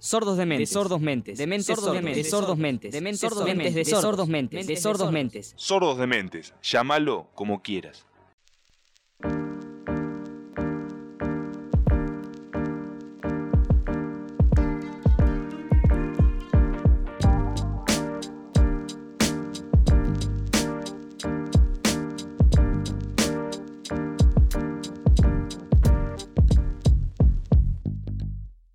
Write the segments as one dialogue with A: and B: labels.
A: Sordos de mentes, sordos mentes, dementes sordos de mentes, sordos. mentes, dementes sordos mentes, de sordos mentes, de sordos mentes.
B: Sordos de mentes, llámalo como quieras.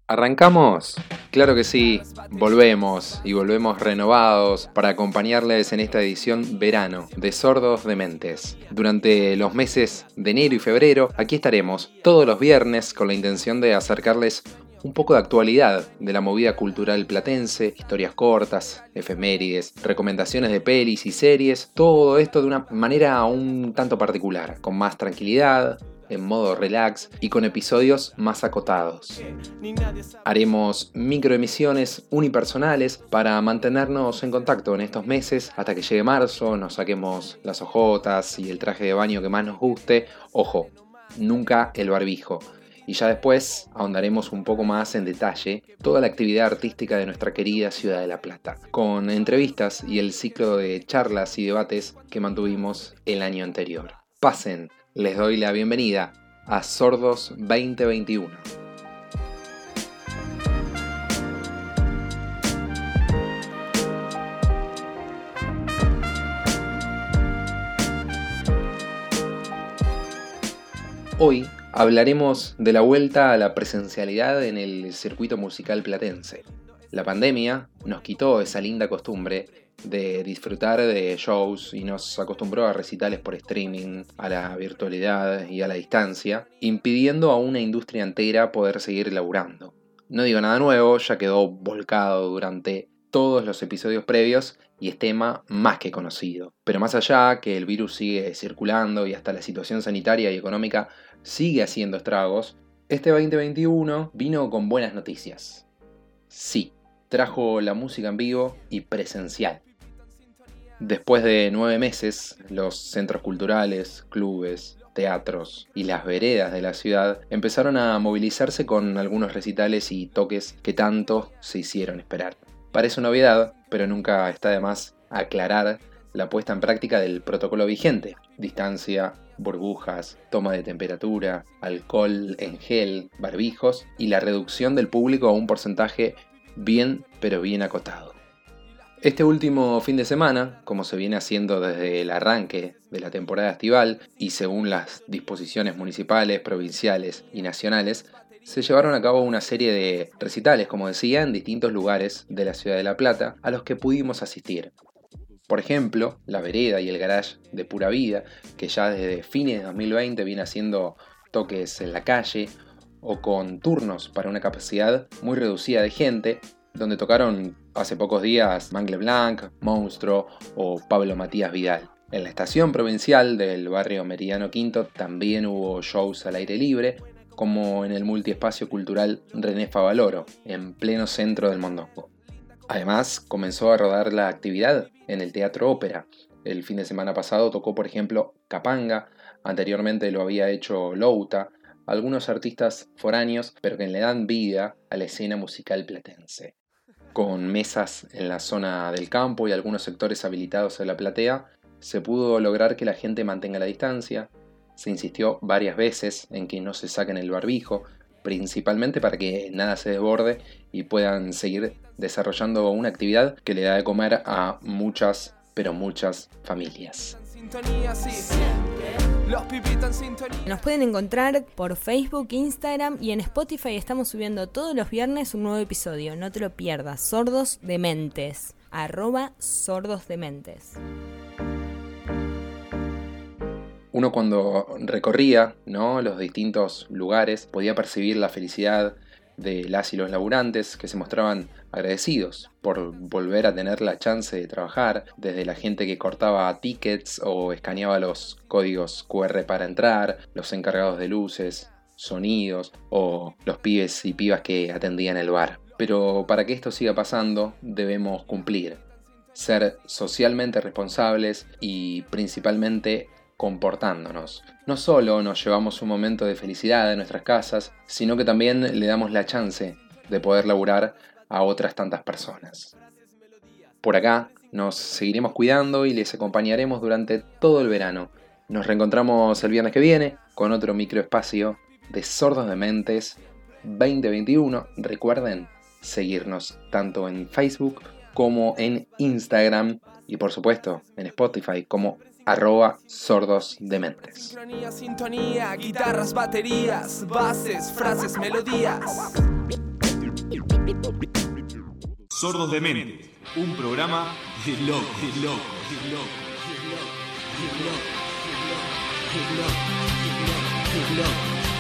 C: ¿Arrancamos? Claro que sí, volvemos y volvemos renovados para acompañarles en esta edición verano de Sordos de Mentes. Durante los meses de enero y febrero, aquí estaremos todos los viernes con la intención de acercarles un poco de actualidad de la movida cultural platense, historias cortas, efemérides, recomendaciones de pelis y series, todo esto de una manera un tanto particular, con más tranquilidad, en modo relax y con episodios más acotados. Haremos microemisiones unipersonales para mantenernos en contacto en estos meses hasta que llegue marzo, nos saquemos las ojotas y el traje de baño que más nos guste. Ojo, nunca el barbijo. Y ya después ahondaremos un poco más en detalle toda la actividad artística de nuestra querida ciudad de La Plata, con entrevistas y el ciclo de charlas y debates que mantuvimos el año anterior. Pasen, les doy la bienvenida a Sordos 2021. Hoy hablaremos de la vuelta a la presencialidad en el circuito musical platense. La pandemia nos quitó esa linda costumbre de disfrutar de shows y nos acostumbró a recitales por streaming, a la virtualidad y a la distancia, impidiendo a una industria entera poder seguir laburando. No digo nada nuevo, ya quedó volcado durante todos los episodios previos y es tema más que conocido. Pero más allá que el virus sigue circulando y hasta la situación sanitaria y económica sigue haciendo estragos, este 2021 vino con buenas noticias. Sí, trajo la música en vivo y presencial. Después de nueve meses, los centros culturales, clubes, teatros y las veredas de la ciudad empezaron a movilizarse con algunos recitales y toques que tanto se hicieron esperar. Parece novedad, pero nunca está de más aclarar la puesta en práctica del protocolo vigente. Distancia, burbujas, toma de temperatura, alcohol en gel, barbijos y la reducción del público a un porcentaje bien pero bien acotado. Este último fin de semana, como se viene haciendo desde el arranque de la temporada estival y según las disposiciones municipales, provinciales y nacionales, se llevaron a cabo una serie de recitales, como decía, en distintos lugares de la ciudad de La Plata a los que pudimos asistir. Por ejemplo, la vereda y el garage de Pura Vida, que ya desde fines de 2020 viene haciendo toques en la calle o con turnos para una capacidad muy reducida de gente, donde tocaron hace pocos días Mangle Blanc, Monstruo o Pablo Matías Vidal. En la estación provincial del barrio Meridiano Quinto también hubo shows al aire libre, como en el multiespacio cultural René Favaloro, en pleno centro del Mondongo. Además, comenzó a rodar la actividad en el Teatro Ópera. El fin de semana pasado tocó, por ejemplo, Capanga, anteriormente lo había hecho Louta, algunos artistas foráneos, pero que le dan vida a la escena musical platense con mesas en la zona del campo y algunos sectores habilitados en la platea, se pudo lograr que la gente mantenga la distancia. Se insistió varias veces en que no se saquen el barbijo, principalmente para que nada se desborde y puedan seguir desarrollando una actividad que le da de comer a muchas, pero muchas familias.
D: Nos pueden encontrar por Facebook, Instagram y en Spotify estamos subiendo todos los viernes un nuevo episodio. No te lo pierdas. Sordos Dementes. Arroba Sordos Dementes.
C: Uno cuando recorría ¿no? los distintos lugares podía percibir la felicidad, de las y los laburantes que se mostraban agradecidos por volver a tener la chance de trabajar, desde la gente que cortaba tickets o escaneaba los códigos QR para entrar, los encargados de luces, sonidos o los pibes y pibas que atendían el bar. Pero para que esto siga pasando debemos cumplir, ser socialmente responsables y principalmente comportándonos. No solo nos llevamos un momento de felicidad en nuestras casas, sino que también le damos la chance de poder laburar a otras tantas personas. Por acá nos seguiremos cuidando y les acompañaremos durante todo el verano. Nos reencontramos el viernes que viene con otro microespacio de Sordos de Mentes 2021. Recuerden seguirnos tanto en Facebook como en Instagram y por supuesto en Spotify como arroba sordos dementes.
E: Sincronía, sintonía, guitarras, baterías, bases, frases, melodías.
B: Sordos de Mente, un programa de loco, de loco, de loco, de loco, de loco, de loco, de loco, de loco.